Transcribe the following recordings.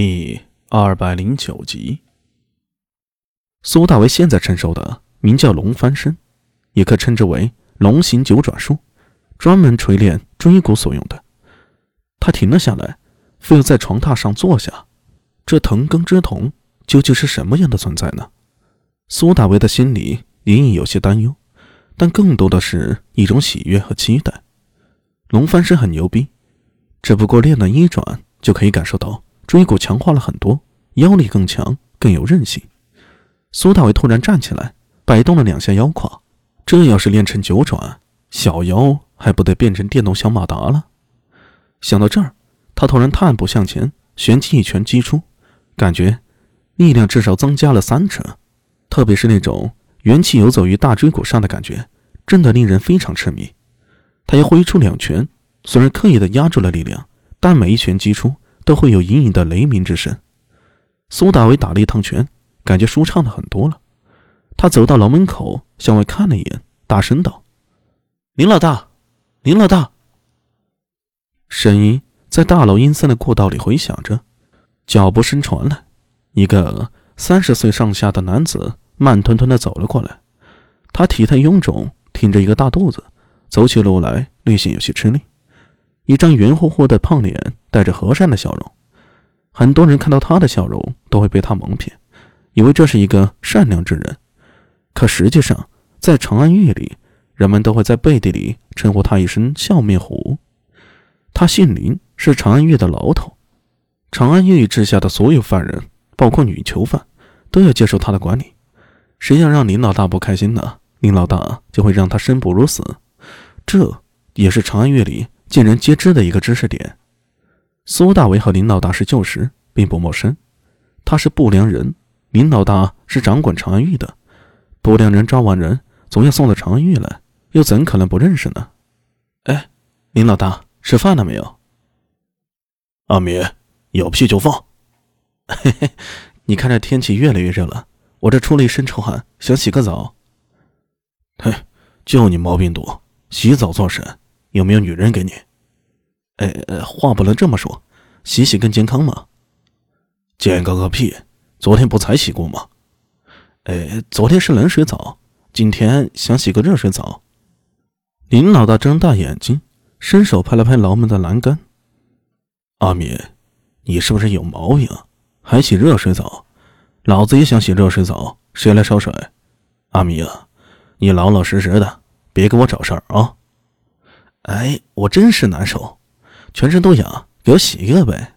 第二百零九集，苏大为现在承受的名叫龙翻身，也可称之为龙形九转术，专门锤炼椎骨所用的。他停了下来，非要在床榻上坐下。这藤根之瞳究竟是什么样的存在呢？苏大为的心里隐隐有些担忧，但更多的是一种喜悦和期待。龙翻身很牛逼，只不过练了一转就可以感受到。椎骨强化了很多，腰力更强，更有韧性。苏大伟突然站起来，摆动了两下腰胯。这要是练成九转，小腰还不得变成电动小马达了？想到这儿，他突然探步向前，旋即一拳击出，感觉力量至少增加了三成。特别是那种元气游走于大椎骨上的感觉，真的令人非常痴迷。他又挥出两拳，虽然刻意的压住了力量，但每一拳击出。都会有隐隐的雷鸣之声。苏大伟打了一趟拳，感觉舒畅了很多了。他走到牢门口，向外看了一眼，大声道：“林老大，林老大！”声音在大楼阴森的过道里回响着。脚步声传来，一个三十岁上下的男子慢吞吞的走了过来。他体态臃肿，挺着一个大肚子，走起路来略显有些吃力。一张圆乎乎的胖脸，带着和善的笑容。很多人看到他的笑容，都会被他蒙骗，以为这是一个善良之人。可实际上，在长安狱里，人们都会在背地里称呼他一声“笑面虎”。他姓林，是长安狱的牢头。长安狱之下的所有犯人，包括女囚犯，都要接受他的管理。谁要让林老大不开心呢？林老大就会让他生不如死。这也是长安狱里。尽人皆知的一个知识点，苏大为和林老大是旧识，并不陌生。他是不良人，林老大是掌管长安狱的。不良人抓完人，总要送到长安狱来，又怎可能不认识呢？哎，林老大，吃饭了没有？阿米，有屁就放。嘿嘿，你看这天气越来越热了，我这出了一身臭汗，想洗个澡。嘿，就你毛病多，洗澡做甚？有没有女人给你？哎，话不能这么说，洗洗更健康嘛。健康个屁！昨天不才洗过吗？哎，昨天是冷水澡，今天想洗个热水澡。林老大睁大眼睛，伸手拍了拍牢门的栏杆。阿米，你是不是有毛病？还洗热水澡？老子也想洗热水澡，谁来烧水？阿米啊，你老老实实的，别给我找事儿啊！哎，我真是难受，全身都痒，给我洗一个呗。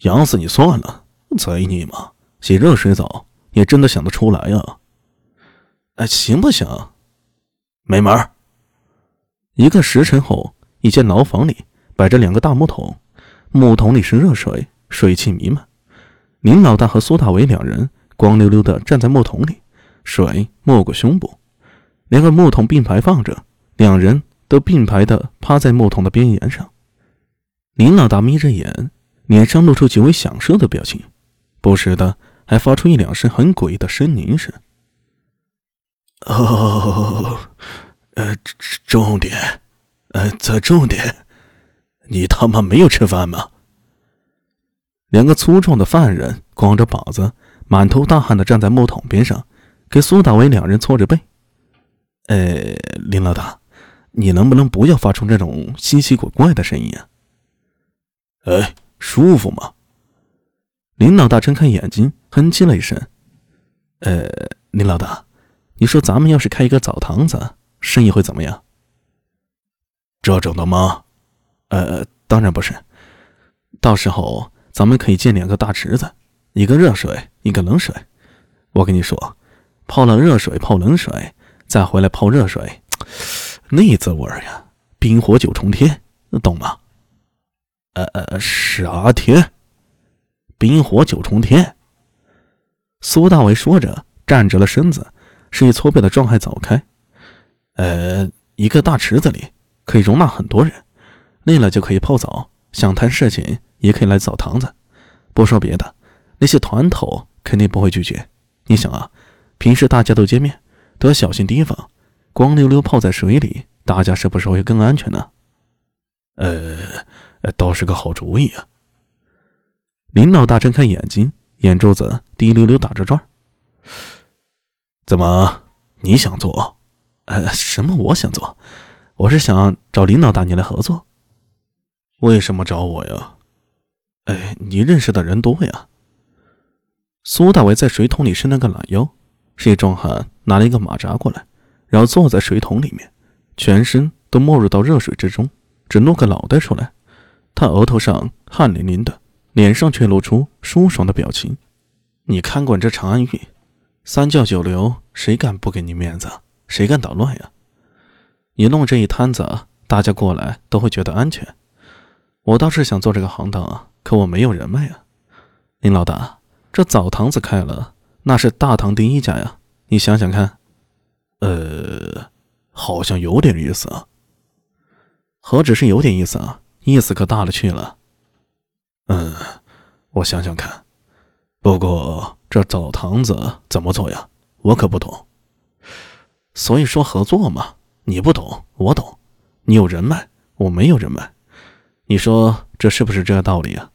痒死你算了，贼你妈！洗热水澡也真的想得出来呀？哎，行不行？没门！一个时辰后，一间牢房里摆着两个大木桶，木桶里是热水，水汽弥漫。林老大和苏大伟两人光溜溜的站在木桶里，水没过胸部，两个木桶并排放着，两人。都并排的趴在木桶的边沿上，林老大眯着眼，脸上露出极为享受的表情，不时的还发出一两声很诡异的呻吟声。哦，呃，重点，呃，再重点，你他妈没有吃饭吗？两个粗壮的犯人光着膀子，满头大汗的站在木桶边上，给苏大伟两人搓着背。呃，林老大。你能不能不要发出这种稀奇古怪的声音啊？哎，舒服吗？林老大睁开眼睛，哼唧了一声。呃，林老大，你说咱们要是开一个澡堂子，生意会怎么样？这种的吗？呃，当然不是。到时候咱们可以建两个大池子，一个热水，一个冷水。我跟你说，泡了热水泡冷水，再回来泡热水。那滋味呀，冰火九重天，懂吗？呃呃，啥天？冰火九重天。苏大伟说着，站直了身子，示意搓背的状态走开。呃，一个大池子里可以容纳很多人，累了就可以泡澡，想谈事情也可以来澡堂子。不说别的，那些团头肯定不会拒绝。你想啊，平时大家都见面，都要小心提防。光溜溜泡在水里，大家是不是会更安全呢？呃，倒是个好主意啊。林老大睁开眼睛，眼珠子滴溜溜打着转。怎么，你想做？呃，什么？我想做？我是想找林老大你来合作。为什么找我呀？哎，你认识的人多呀。苏大伟在水桶里伸了个懒腰，是一壮汉拿了一个马扎过来，然后坐在水桶里面，全身都没入到热水之中，只露个脑袋出来。他额头上汗淋淋的。脸上却露出舒爽的表情。你看管这长安玉，三教九流，谁敢不给你面子？谁敢捣乱呀？你弄这一摊子，大家过来都会觉得安全。我倒是想做这个行当啊，可我没有人脉啊。林老大，这澡堂子开了，那是大唐第一家呀。你想想看。呃，好像有点意思啊。何止是有点意思啊，意思可大了去了。嗯，我想想看。不过这澡堂子怎么做呀？我可不懂。所以说合作嘛，你不懂，我懂。你有人脉，我没有人脉。你说这是不是这个道理啊？